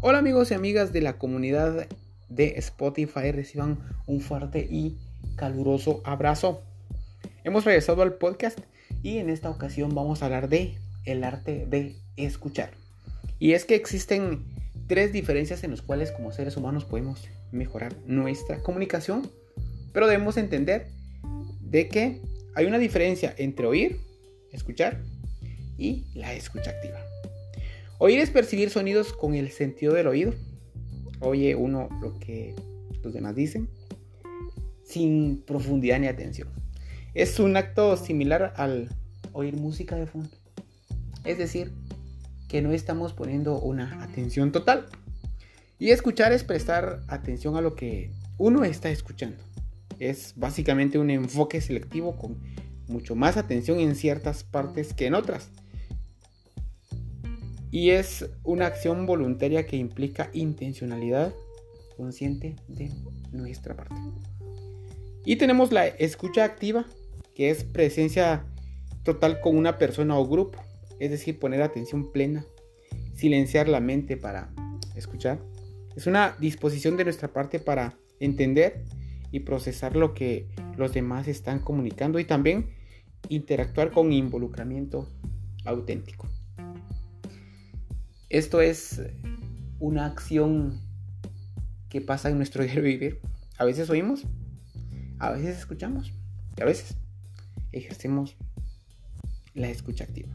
Hola amigos y amigas de la comunidad de Spotify, reciban un fuerte y caluroso abrazo. Hemos regresado al podcast y en esta ocasión vamos a hablar de el arte de escuchar. Y es que existen tres diferencias en las cuales como seres humanos podemos mejorar nuestra comunicación, pero debemos entender de que hay una diferencia entre oír, escuchar y la escucha activa. Oír es percibir sonidos con el sentido del oído. Oye uno lo que los demás dicen sin profundidad ni atención. Es un acto similar al oír música de fondo. Es decir, que no estamos poniendo una atención total. Y escuchar es prestar atención a lo que uno está escuchando. Es básicamente un enfoque selectivo con mucho más atención en ciertas partes que en otras y es una acción voluntaria que implica intencionalidad consciente de nuestra parte. Y tenemos la escucha activa, que es presencia total con una persona o grupo, es decir, poner atención plena, silenciar la mente para escuchar. Es una disposición de nuestra parte para entender y procesar lo que los demás están comunicando y también interactuar con involucramiento auténtico. Esto es una acción que pasa en nuestro diario vivir. A veces oímos, a veces escuchamos y a veces ejercemos la escucha activa.